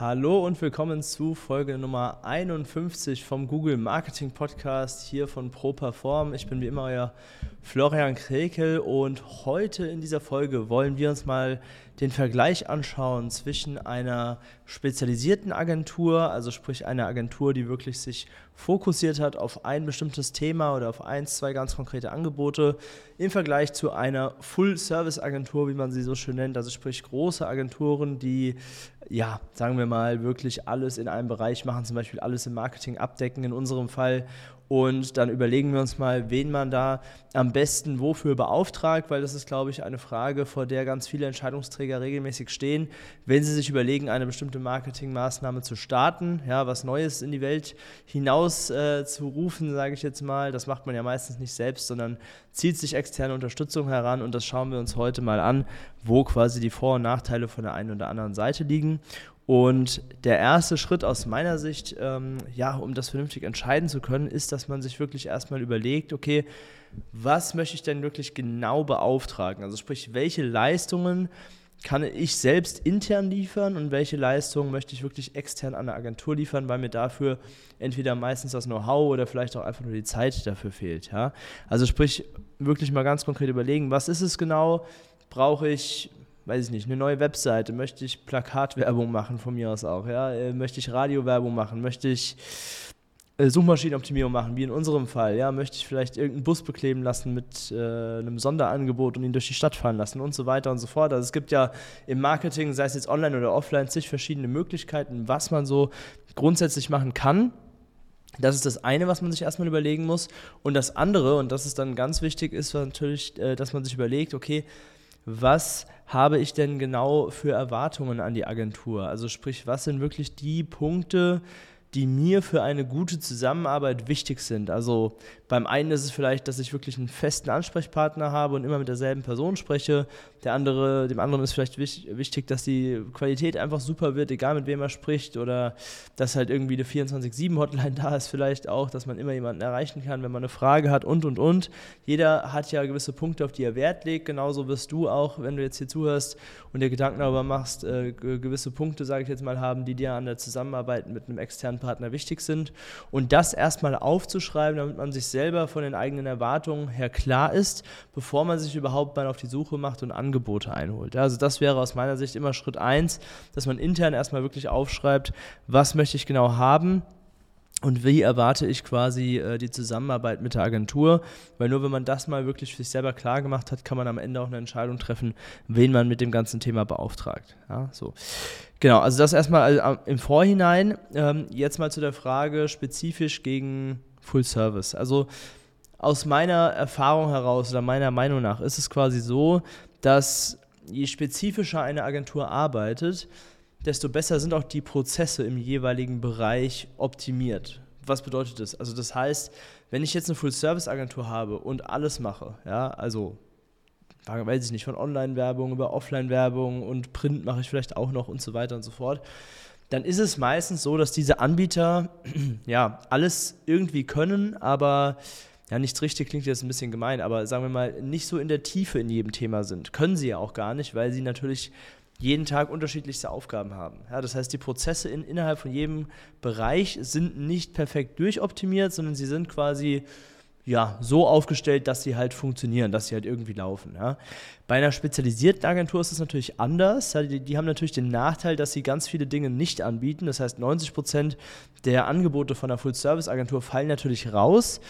Hallo und willkommen zu Folge Nummer 51 vom Google Marketing Podcast hier von ProPerform. Ich bin wie immer euer Florian Krekel und heute in dieser Folge wollen wir uns mal den Vergleich anschauen zwischen einer spezialisierten Agentur, also sprich einer Agentur, die wirklich sich fokussiert hat auf ein bestimmtes Thema oder auf eins, zwei ganz konkrete Angebote, im Vergleich zu einer Full-Service-Agentur, wie man sie so schön nennt, also sprich große Agenturen, die ja, sagen wir mal, wirklich alles in einem Bereich machen, zum Beispiel alles im Marketing abdecken, in unserem Fall und dann überlegen wir uns mal, wen man da am besten wofür beauftragt, weil das ist, glaube ich, eine Frage, vor der ganz viele Entscheidungsträger regelmäßig stehen, wenn sie sich überlegen, eine bestimmte Marketingmaßnahme zu starten, ja, was Neues in die Welt hinaus äh, zu rufen, sage ich jetzt mal. Das macht man ja meistens nicht selbst, sondern zieht sich externe Unterstützung heran und das schauen wir uns heute mal an, wo quasi die Vor- und Nachteile von der einen oder anderen Seite liegen. Und der erste Schritt aus meiner Sicht, ähm, ja, um das vernünftig entscheiden zu können, ist, dass man sich wirklich erstmal überlegt, okay, was möchte ich denn wirklich genau beauftragen? Also sprich, welche Leistungen kann ich selbst intern liefern und welche Leistungen möchte ich wirklich extern an eine Agentur liefern, weil mir dafür entweder meistens das Know-how oder vielleicht auch einfach nur die Zeit dafür fehlt. Ja? Also sprich, wirklich mal ganz konkret überlegen, was ist es genau? Brauche ich weiß ich nicht, eine neue Webseite, möchte ich Plakatwerbung machen von mir aus auch, ja, äh, möchte ich Radiowerbung machen, möchte ich äh, Suchmaschinenoptimierung machen, wie in unserem Fall, ja, möchte ich vielleicht irgendeinen Bus bekleben lassen mit äh, einem Sonderangebot und ihn durch die Stadt fahren lassen und so weiter und so fort. Also es gibt ja im Marketing, sei es jetzt online oder offline, zig verschiedene Möglichkeiten, was man so grundsätzlich machen kann. Das ist das eine, was man sich erstmal überlegen muss. Und das andere, und das ist dann ganz wichtig, ist natürlich, äh, dass man sich überlegt, okay, was habe ich denn genau für Erwartungen an die Agentur? Also sprich, was sind wirklich die Punkte, die mir für eine gute Zusammenarbeit wichtig sind. Also beim einen ist es vielleicht, dass ich wirklich einen festen Ansprechpartner habe und immer mit derselben Person spreche. Der andere, dem anderen ist vielleicht wichtig, dass die Qualität einfach super wird, egal mit wem er spricht. Oder dass halt irgendwie eine 24-7-Hotline da ist, vielleicht auch, dass man immer jemanden erreichen kann, wenn man eine Frage hat und und und. Jeder hat ja gewisse Punkte, auf die er Wert legt. Genauso wirst du auch, wenn du jetzt hier zuhörst und dir Gedanken darüber machst, äh, gewisse Punkte, sage ich jetzt mal, haben, die dir an der Zusammenarbeit mit einem externen Partner wichtig sind. Und das erstmal aufzuschreiben, damit man sich selber von den eigenen Erwartungen her klar ist, bevor man sich überhaupt mal auf die Suche macht und Angebote einholt. Also das wäre aus meiner Sicht immer Schritt eins, dass man intern erstmal wirklich aufschreibt, was möchte ich genau haben und wie erwarte ich quasi äh, die Zusammenarbeit mit der Agentur? Weil nur wenn man das mal wirklich für sich selber klar gemacht hat, kann man am Ende auch eine Entscheidung treffen, wen man mit dem ganzen Thema beauftragt. Ja, so. Genau, also das erstmal also im Vorhinein. Ähm, jetzt mal zu der Frage spezifisch gegen Full Service. Also aus meiner Erfahrung heraus oder meiner Meinung nach ist es quasi so, dass je spezifischer eine Agentur arbeitet, desto besser sind auch die Prozesse im jeweiligen Bereich optimiert. Was bedeutet das? Also das heißt, wenn ich jetzt eine Full-Service-Agentur habe und alles mache, ja, also weiß ich nicht, von Online-Werbung über Offline-Werbung und Print mache ich vielleicht auch noch und so weiter und so fort, dann ist es meistens so, dass diese Anbieter ja alles irgendwie können, aber ja, nichts richtig klingt jetzt ein bisschen gemein, aber sagen wir mal, nicht so in der Tiefe in jedem Thema sind. Können sie ja auch gar nicht, weil sie natürlich jeden Tag unterschiedlichste Aufgaben haben. Ja, das heißt, die Prozesse in, innerhalb von jedem Bereich sind nicht perfekt durchoptimiert, sondern sie sind quasi ja, so aufgestellt, dass sie halt funktionieren, dass sie halt irgendwie laufen. Ja. Bei einer spezialisierten Agentur ist es natürlich anders. Ja, die, die, haben natürlich den Nachteil, dass sie ganz viele Dinge nicht anbieten. Das heißt, 90 Prozent der Angebote von einer Full-Service-Agentur fallen natürlich raus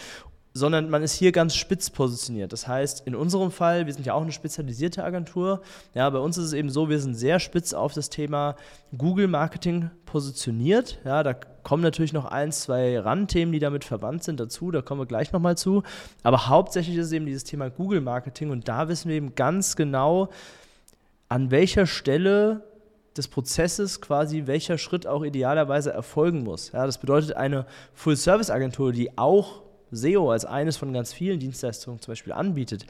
sondern man ist hier ganz spitz positioniert. Das heißt, in unserem Fall, wir sind ja auch eine spezialisierte Agentur, ja, bei uns ist es eben so, wir sind sehr spitz auf das Thema Google Marketing positioniert. Ja, da kommen natürlich noch ein, zwei Randthemen, die damit verwandt sind, dazu, da kommen wir gleich nochmal zu. Aber hauptsächlich ist es eben dieses Thema Google Marketing und da wissen wir eben ganz genau, an welcher Stelle des Prozesses quasi, welcher Schritt auch idealerweise erfolgen muss. Ja, das bedeutet, eine Full-Service-Agentur, die auch SEO als eines von ganz vielen Dienstleistungen zum Beispiel anbietet,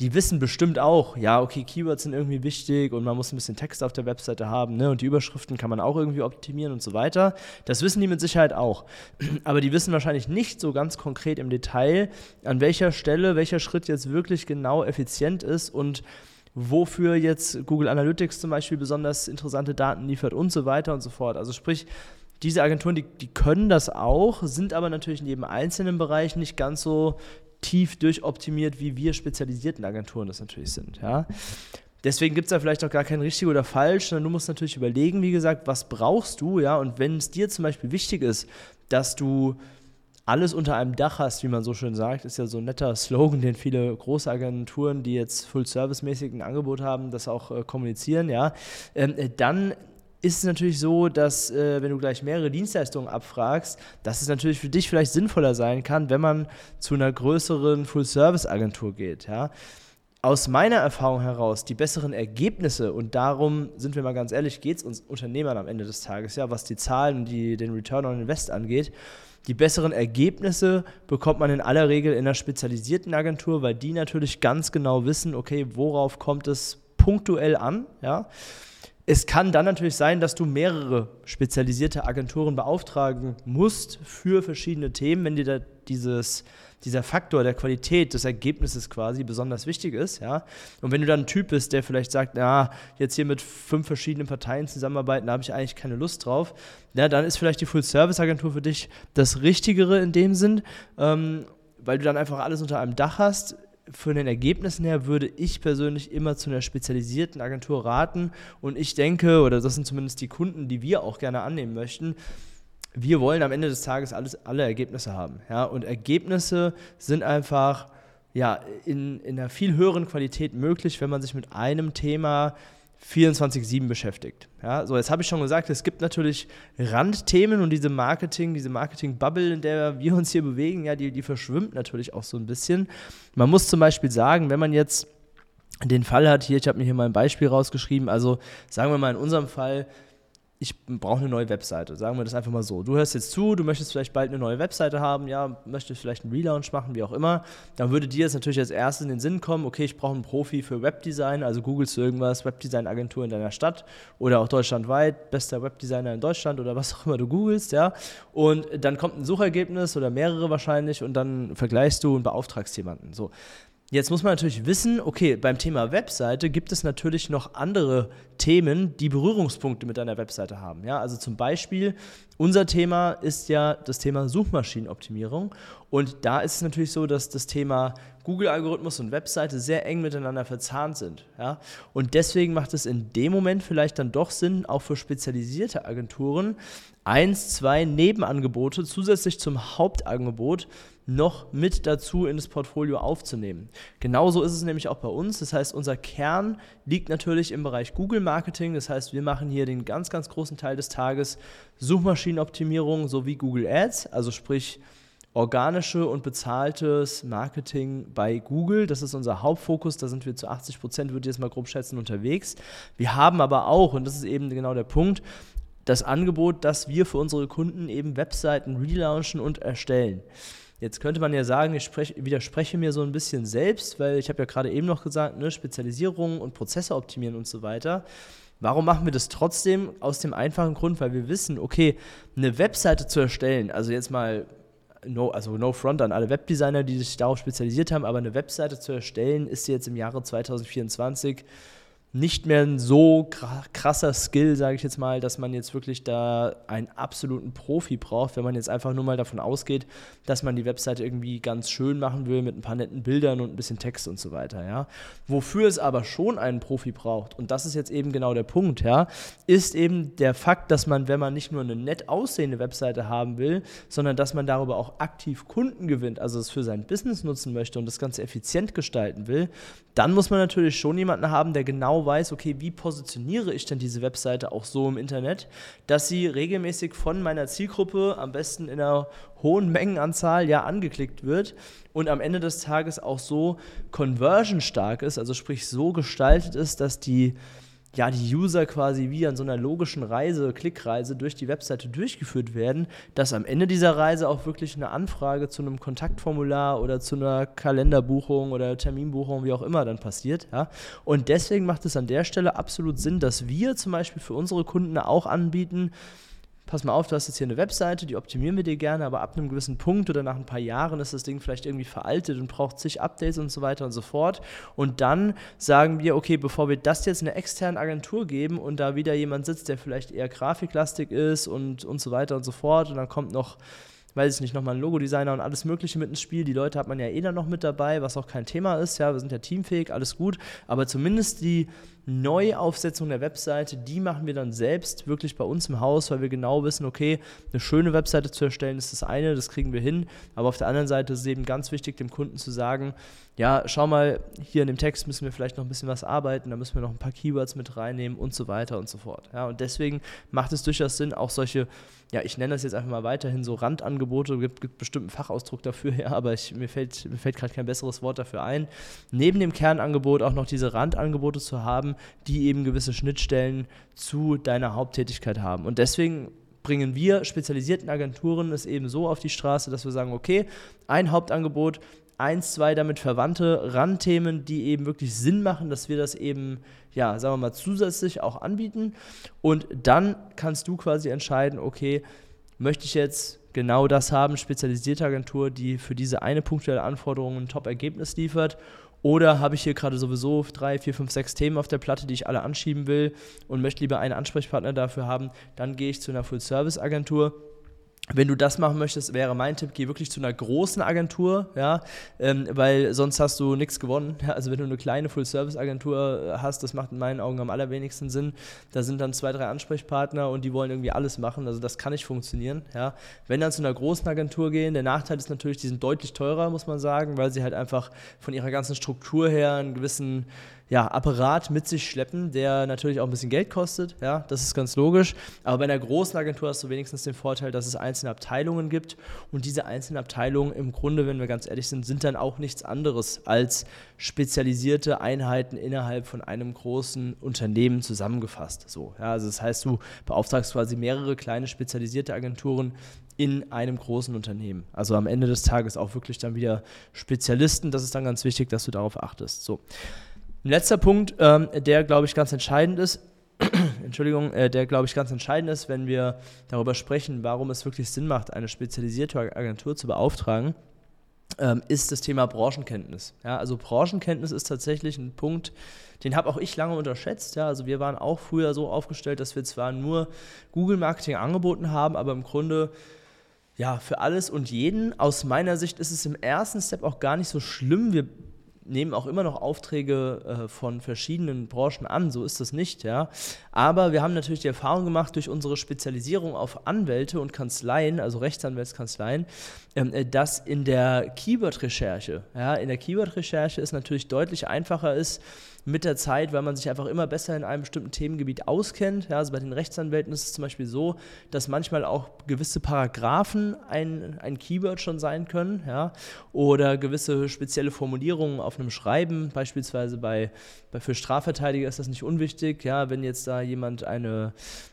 die wissen bestimmt auch, ja, okay, Keywords sind irgendwie wichtig und man muss ein bisschen Text auf der Webseite haben, ne? Und die Überschriften kann man auch irgendwie optimieren und so weiter. Das wissen die mit Sicherheit auch. Aber die wissen wahrscheinlich nicht so ganz konkret im Detail, an welcher Stelle welcher Schritt jetzt wirklich genau effizient ist und wofür jetzt Google Analytics zum Beispiel besonders interessante Daten liefert und so weiter und so fort. Also sprich, diese Agenturen, die, die können das auch, sind aber natürlich in jedem einzelnen Bereich nicht ganz so tief durchoptimiert, wie wir spezialisierten Agenturen das natürlich sind. Ja? Deswegen gibt es da vielleicht auch gar kein richtig oder falsch, sondern du musst natürlich überlegen, wie gesagt, was brauchst du, ja, und wenn es dir zum Beispiel wichtig ist, dass du alles unter einem Dach hast, wie man so schön sagt, ist ja so ein netter Slogan, den viele große Agenturen, die jetzt Full-Service-mäßig ein Angebot haben, das auch äh, kommunizieren, ja, ähm, äh, dann ist es natürlich so, dass äh, wenn du gleich mehrere Dienstleistungen abfragst, dass es natürlich für dich vielleicht sinnvoller sein kann, wenn man zu einer größeren Full-Service-Agentur geht. Ja? Aus meiner Erfahrung heraus, die besseren Ergebnisse, und darum sind wir mal ganz ehrlich, geht es uns Unternehmern am Ende des Tages, ja, was die Zahlen und die, den Return on Invest angeht, die besseren Ergebnisse bekommt man in aller Regel in einer spezialisierten Agentur, weil die natürlich ganz genau wissen, okay, worauf kommt es punktuell an, ja es kann dann natürlich sein, dass du mehrere spezialisierte Agenturen beauftragen musst für verschiedene Themen, wenn dir da dieses, dieser Faktor der Qualität des Ergebnisses quasi besonders wichtig ist. Ja? Und wenn du dann ein Typ bist, der vielleicht sagt, na, jetzt hier mit fünf verschiedenen Parteien zusammenarbeiten, da habe ich eigentlich keine Lust drauf, ja, dann ist vielleicht die Full-Service-Agentur für dich das Richtigere in dem Sinn, ähm, weil du dann einfach alles unter einem Dach hast von den Ergebnissen her würde ich persönlich immer zu einer spezialisierten Agentur raten. Und ich denke, oder das sind zumindest die Kunden, die wir auch gerne annehmen möchten, wir wollen am Ende des Tages alles, alle Ergebnisse haben. Ja? Und Ergebnisse sind einfach ja, in, in einer viel höheren Qualität möglich, wenn man sich mit einem Thema 24-7 beschäftigt. Ja, so jetzt habe ich schon gesagt, es gibt natürlich Randthemen und diese Marketing, diese Marketing-Bubble, in der wir uns hier bewegen, ja, die, die verschwimmt natürlich auch so ein bisschen. Man muss zum Beispiel sagen, wenn man jetzt den Fall hat, hier, ich habe mir hier mal ein Beispiel rausgeschrieben, also sagen wir mal in unserem Fall, ich brauche eine neue Webseite. Sagen wir das einfach mal so. Du hörst jetzt zu, du möchtest vielleicht bald eine neue Webseite haben, ja, möchtest vielleicht einen Relaunch machen, wie auch immer. Dann würde dir jetzt natürlich als erstes in den Sinn kommen, okay, ich brauche einen Profi für Webdesign, also googelst du irgendwas, Webdesign-Agentur in deiner Stadt oder auch deutschlandweit, bester Webdesigner in Deutschland oder was auch immer du googelst, ja. Und dann kommt ein Suchergebnis oder mehrere wahrscheinlich und dann vergleichst du und beauftragst jemanden. So. Jetzt muss man natürlich wissen, okay, beim Thema Webseite gibt es natürlich noch andere Themen, die Berührungspunkte mit deiner Webseite haben. Ja, also zum Beispiel, unser Thema ist ja das Thema Suchmaschinenoptimierung. Und da ist es natürlich so, dass das Thema Google-Algorithmus und Webseite sehr eng miteinander verzahnt sind. Ja? Und deswegen macht es in dem Moment vielleicht dann doch Sinn, auch für spezialisierte Agenturen, eins, zwei Nebenangebote zusätzlich zum Hauptangebot noch mit dazu in das Portfolio aufzunehmen. Genauso ist es nämlich auch bei uns. Das heißt, unser Kern liegt natürlich im Bereich Google Marketing. Das heißt, wir machen hier den ganz, ganz großen Teil des Tages Suchmaschinenoptimierung sowie Google Ads, also sprich organische und bezahltes Marketing bei Google. Das ist unser Hauptfokus. Da sind wir zu 80 Prozent, würde ich jetzt mal grob schätzen, unterwegs. Wir haben aber auch, und das ist eben genau der Punkt, das Angebot, dass wir für unsere Kunden eben Webseiten relaunchen und erstellen. Jetzt könnte man ja sagen, ich sprech, widerspreche mir so ein bisschen selbst, weil ich habe ja gerade eben noch gesagt, ne, Spezialisierung und Prozesse optimieren und so weiter. Warum machen wir das trotzdem? Aus dem einfachen Grund, weil wir wissen, okay, eine Webseite zu erstellen, also jetzt mal no, also no front an alle Webdesigner, die sich darauf spezialisiert haben, aber eine Webseite zu erstellen, ist jetzt im Jahre 2024 nicht mehr ein so krasser Skill, sage ich jetzt mal, dass man jetzt wirklich da einen absoluten Profi braucht, wenn man jetzt einfach nur mal davon ausgeht, dass man die Webseite irgendwie ganz schön machen will mit ein paar netten Bildern und ein bisschen Text und so weiter, ja. Wofür es aber schon einen Profi braucht, und das ist jetzt eben genau der Punkt, ja, ist eben der Fakt, dass man, wenn man nicht nur eine nett aussehende Webseite haben will, sondern dass man darüber auch aktiv Kunden gewinnt, also es für sein Business nutzen möchte und das Ganze effizient gestalten will, dann muss man natürlich schon jemanden haben, der genau weiß, okay, wie positioniere ich denn diese Webseite auch so im Internet, dass sie regelmäßig von meiner Zielgruppe, am besten in einer hohen Mengenanzahl, ja angeklickt wird und am Ende des Tages auch so conversion stark ist, also sprich so gestaltet ist, dass die ja, die User quasi wie an so einer logischen Reise, Klickreise durch die Webseite durchgeführt werden, dass am Ende dieser Reise auch wirklich eine Anfrage zu einem Kontaktformular oder zu einer Kalenderbuchung oder Terminbuchung, wie auch immer, dann passiert. Ja? Und deswegen macht es an der Stelle absolut Sinn, dass wir zum Beispiel für unsere Kunden auch anbieten, pass mal auf, du hast jetzt hier eine Webseite, die optimieren wir dir gerne, aber ab einem gewissen Punkt oder nach ein paar Jahren ist das Ding vielleicht irgendwie veraltet und braucht zig Updates und so weiter und so fort. Und dann sagen wir, okay, bevor wir das jetzt einer externen Agentur geben und da wieder jemand sitzt, der vielleicht eher grafiklastig ist und, und so weiter und so fort und dann kommt noch weiß ich nicht, nochmal ein Logodesigner und alles Mögliche mit ins Spiel. Die Leute hat man ja eh dann noch mit dabei, was auch kein Thema ist. Ja, wir sind ja teamfähig, alles gut. Aber zumindest die Neuaufsetzung der Webseite, die machen wir dann selbst wirklich bei uns im Haus, weil wir genau wissen, okay, eine schöne Webseite zu erstellen ist das eine, das kriegen wir hin. Aber auf der anderen Seite ist es eben ganz wichtig, dem Kunden zu sagen, ja, schau mal, hier in dem Text müssen wir vielleicht noch ein bisschen was arbeiten, da müssen wir noch ein paar Keywords mit reinnehmen und so weiter und so fort. Ja, und deswegen macht es durchaus Sinn, auch solche, ja, ich nenne das jetzt einfach mal weiterhin so Randangebote, gibt, gibt bestimmt einen Fachausdruck dafür, ja, aber ich, mir fällt, mir fällt gerade kein besseres Wort dafür ein, neben dem Kernangebot auch noch diese Randangebote zu haben, die eben gewisse Schnittstellen zu deiner Haupttätigkeit haben. Und deswegen bringen wir spezialisierten Agenturen es eben so auf die Straße, dass wir sagen, okay, ein Hauptangebot, eins, zwei damit verwandte Randthemen, die eben wirklich Sinn machen, dass wir das eben, ja, sagen wir mal, zusätzlich auch anbieten. Und dann kannst du quasi entscheiden, okay, möchte ich jetzt genau das haben, spezialisierte Agentur, die für diese eine punktuelle Anforderung ein Top-Ergebnis liefert oder habe ich hier gerade sowieso drei, vier, fünf, sechs Themen auf der Platte, die ich alle anschieben will und möchte lieber einen Ansprechpartner dafür haben, dann gehe ich zu einer Full-Service-Agentur wenn du das machen möchtest, wäre mein Tipp, geh wirklich zu einer großen Agentur, ja, ähm, weil sonst hast du nichts gewonnen. Ja, also wenn du eine kleine Full-Service-Agentur hast, das macht in meinen Augen am allerwenigsten Sinn. Da sind dann zwei, drei Ansprechpartner und die wollen irgendwie alles machen. Also das kann nicht funktionieren. Ja. Wenn dann zu einer großen Agentur gehen, der Nachteil ist natürlich, die sind deutlich teurer, muss man sagen, weil sie halt einfach von ihrer ganzen Struktur her einen gewissen ja, Apparat mit sich schleppen, der natürlich auch ein bisschen Geld kostet. Ja, das ist ganz logisch. Aber bei einer großen Agentur hast du wenigstens den Vorteil, dass es einzelne Abteilungen gibt. Und diese einzelnen Abteilungen im Grunde, wenn wir ganz ehrlich sind, sind dann auch nichts anderes als spezialisierte Einheiten innerhalb von einem großen Unternehmen zusammengefasst. So, ja, also das heißt, du beauftragst quasi mehrere kleine spezialisierte Agenturen in einem großen Unternehmen. Also am Ende des Tages auch wirklich dann wieder Spezialisten. Das ist dann ganz wichtig, dass du darauf achtest. So. Ein letzter Punkt, ähm, der glaube ich ganz entscheidend ist, Entschuldigung, äh, der glaube ich ganz entscheidend ist, wenn wir darüber sprechen, warum es wirklich Sinn macht, eine spezialisierte Agentur zu beauftragen, ähm, ist das Thema Branchenkenntnis. Ja, also Branchenkenntnis ist tatsächlich ein Punkt, den habe auch ich lange unterschätzt. Ja, also wir waren auch früher so aufgestellt, dass wir zwar nur Google Marketing angeboten haben, aber im Grunde ja, für alles und jeden. Aus meiner Sicht ist es im ersten Step auch gar nicht so schlimm. Wir nehmen auch immer noch Aufträge äh, von verschiedenen Branchen an, so ist das nicht, ja. Aber wir haben natürlich die Erfahrung gemacht durch unsere Spezialisierung auf Anwälte und Kanzleien, also Rechtsanwältskanzleien, ähm, äh, dass in der Keyword-Recherche, ja, in der Keyword-Recherche es natürlich deutlich einfacher ist, mit der Zeit, weil man sich einfach immer besser in einem bestimmten Themengebiet auskennt. Ja, also bei den Rechtsanwälten ist es zum Beispiel so, dass manchmal auch gewisse Paragraphen ein, ein Keyword schon sein können, ja, oder gewisse spezielle Formulierungen auf einem Schreiben, beispielsweise bei, bei für Strafverteidiger ist das nicht unwichtig, ja, wenn jetzt da jemand eine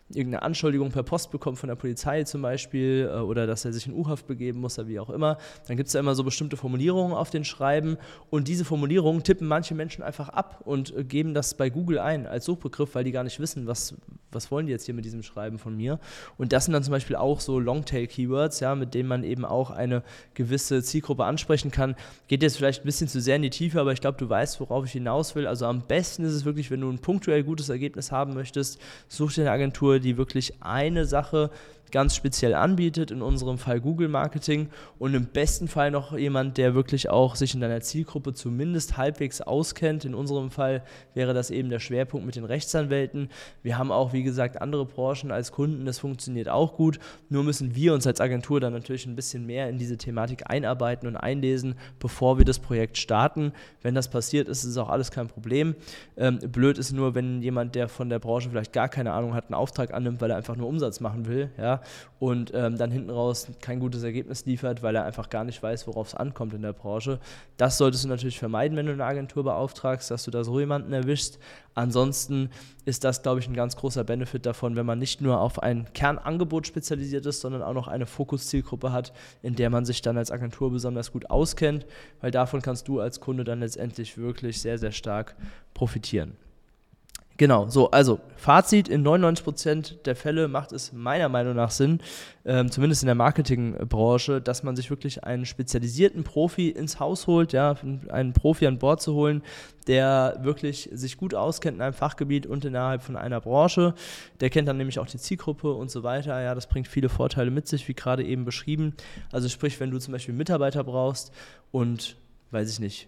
irgendeine Anschuldigung per Post bekommt von der Polizei zum Beispiel äh, oder dass er sich in U-Haft begeben muss oder wie auch immer, dann gibt es da immer so bestimmte Formulierungen auf den Schreiben. Und diese Formulierungen tippen manche Menschen einfach ab und äh, geben das bei Google ein als Suchbegriff, weil die gar nicht wissen, was, was wollen die jetzt hier mit diesem Schreiben von mir. Und das sind dann zum Beispiel auch so Longtail-Keywords, ja, mit denen man eben auch eine gewisse Zielgruppe ansprechen kann. Geht jetzt vielleicht ein bisschen zu sehr in die Tiefe, aber ich glaube, du weißt, worauf ich hinaus will. Also am besten ist es wirklich, wenn du ein punktuell gutes Ergebnis haben möchtest, such dir eine Agentur, die wirklich eine Sache ganz speziell anbietet, in unserem Fall Google Marketing und im besten Fall noch jemand, der wirklich auch sich in deiner Zielgruppe zumindest halbwegs auskennt. In unserem Fall wäre das eben der Schwerpunkt mit den Rechtsanwälten. Wir haben auch, wie gesagt, andere Branchen als Kunden, das funktioniert auch gut. Nur müssen wir uns als Agentur dann natürlich ein bisschen mehr in diese Thematik einarbeiten und einlesen, bevor wir das Projekt starten. Wenn das passiert, ist es auch alles kein Problem. Ähm, blöd ist nur, wenn jemand, der von der Branche vielleicht gar keine Ahnung hat, einen Auftrag annimmt, weil er einfach nur Umsatz machen will. Ja, und ähm, dann hinten raus kein gutes Ergebnis liefert, weil er einfach gar nicht weiß, worauf es ankommt in der Branche. Das solltest du natürlich vermeiden, wenn du eine Agentur beauftragst, dass du da so jemanden erwischst. Ansonsten ist das, glaube ich, ein ganz großer Benefit davon, wenn man nicht nur auf ein Kernangebot spezialisiert ist, sondern auch noch eine Fokuszielgruppe hat, in der man sich dann als Agentur besonders gut auskennt, weil davon kannst du als Kunde dann letztendlich wirklich sehr, sehr stark profitieren. Genau, so, also Fazit, in 99% der Fälle macht es meiner Meinung nach Sinn, ähm, zumindest in der Marketingbranche, dass man sich wirklich einen spezialisierten Profi ins Haus holt, ja, einen Profi an Bord zu holen, der wirklich sich gut auskennt in einem Fachgebiet und innerhalb von einer Branche. Der kennt dann nämlich auch die Zielgruppe und so weiter. Ja, das bringt viele Vorteile mit sich, wie gerade eben beschrieben. Also sprich, wenn du zum Beispiel Mitarbeiter brauchst und, weiß ich nicht,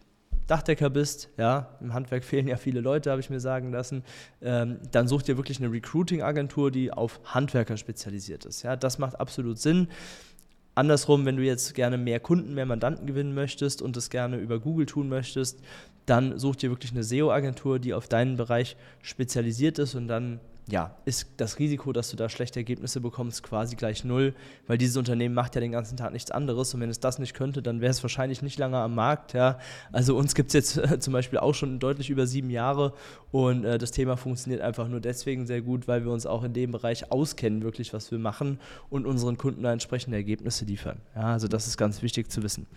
Dachdecker bist, ja, im Handwerk fehlen ja viele Leute, habe ich mir sagen lassen, ähm, dann such dir wirklich eine Recruiting-Agentur, die auf Handwerker spezialisiert ist. Ja, das macht absolut Sinn. Andersrum, wenn du jetzt gerne mehr Kunden, mehr Mandanten gewinnen möchtest und das gerne über Google tun möchtest, dann such dir wirklich eine SEO-Agentur, die auf deinen Bereich spezialisiert ist und dann ja, ist das Risiko, dass du da schlechte Ergebnisse bekommst, quasi gleich null, weil dieses Unternehmen macht ja den ganzen Tag nichts anderes und wenn es das nicht könnte, dann wäre es wahrscheinlich nicht lange am Markt. Ja. Also uns gibt es jetzt äh, zum Beispiel auch schon deutlich über sieben Jahre und äh, das Thema funktioniert einfach nur deswegen sehr gut, weil wir uns auch in dem Bereich auskennen, wirklich, was wir machen und unseren Kunden da entsprechende Ergebnisse liefern. Ja, also das ist ganz wichtig zu wissen.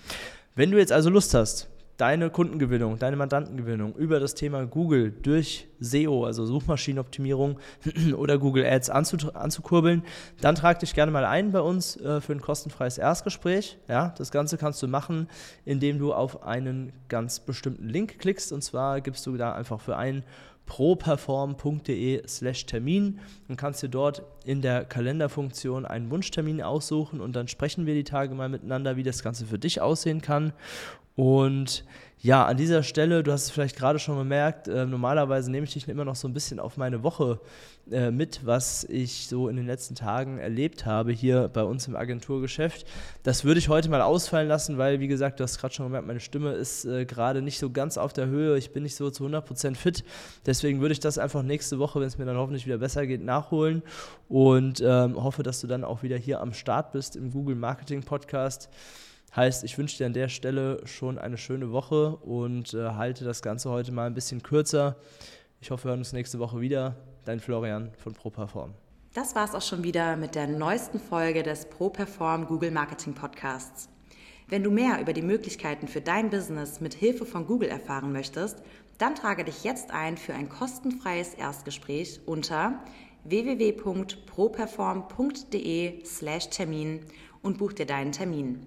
Wenn du jetzt also Lust hast, deine Kundengewinnung, deine Mandantengewinnung über das Thema Google durch SEO, also Suchmaschinenoptimierung oder Google Ads anzukurbeln, dann trag dich gerne mal ein bei uns äh, für ein kostenfreies Erstgespräch. Ja, das Ganze kannst du machen, indem du auf einen ganz bestimmten Link klickst und zwar gibst du da einfach für einen properform.de slash Termin und kannst dir dort in der Kalenderfunktion einen Wunschtermin aussuchen und dann sprechen wir die Tage mal miteinander, wie das Ganze für dich aussehen kann und ja, an dieser Stelle, du hast es vielleicht gerade schon gemerkt, äh, normalerweise nehme ich dich immer noch so ein bisschen auf meine Woche äh, mit, was ich so in den letzten Tagen erlebt habe hier bei uns im Agenturgeschäft. Das würde ich heute mal ausfallen lassen, weil, wie gesagt, du hast gerade schon gemerkt, meine Stimme ist äh, gerade nicht so ganz auf der Höhe. Ich bin nicht so zu 100% fit. Deswegen würde ich das einfach nächste Woche, wenn es mir dann hoffentlich wieder besser geht, nachholen und ähm, hoffe, dass du dann auch wieder hier am Start bist im Google Marketing Podcast. Heißt, ich wünsche dir an der Stelle schon eine schöne Woche und äh, halte das Ganze heute mal ein bisschen kürzer. Ich hoffe, wir hören uns nächste Woche wieder. Dein Florian von ProPerform. Das war es auch schon wieder mit der neuesten Folge des ProPerform Google Marketing Podcasts. Wenn du mehr über die Möglichkeiten für dein Business mit Hilfe von Google erfahren möchtest, dann trage dich jetzt ein für ein kostenfreies Erstgespräch unter www.properform.de/termin und buch dir deinen Termin.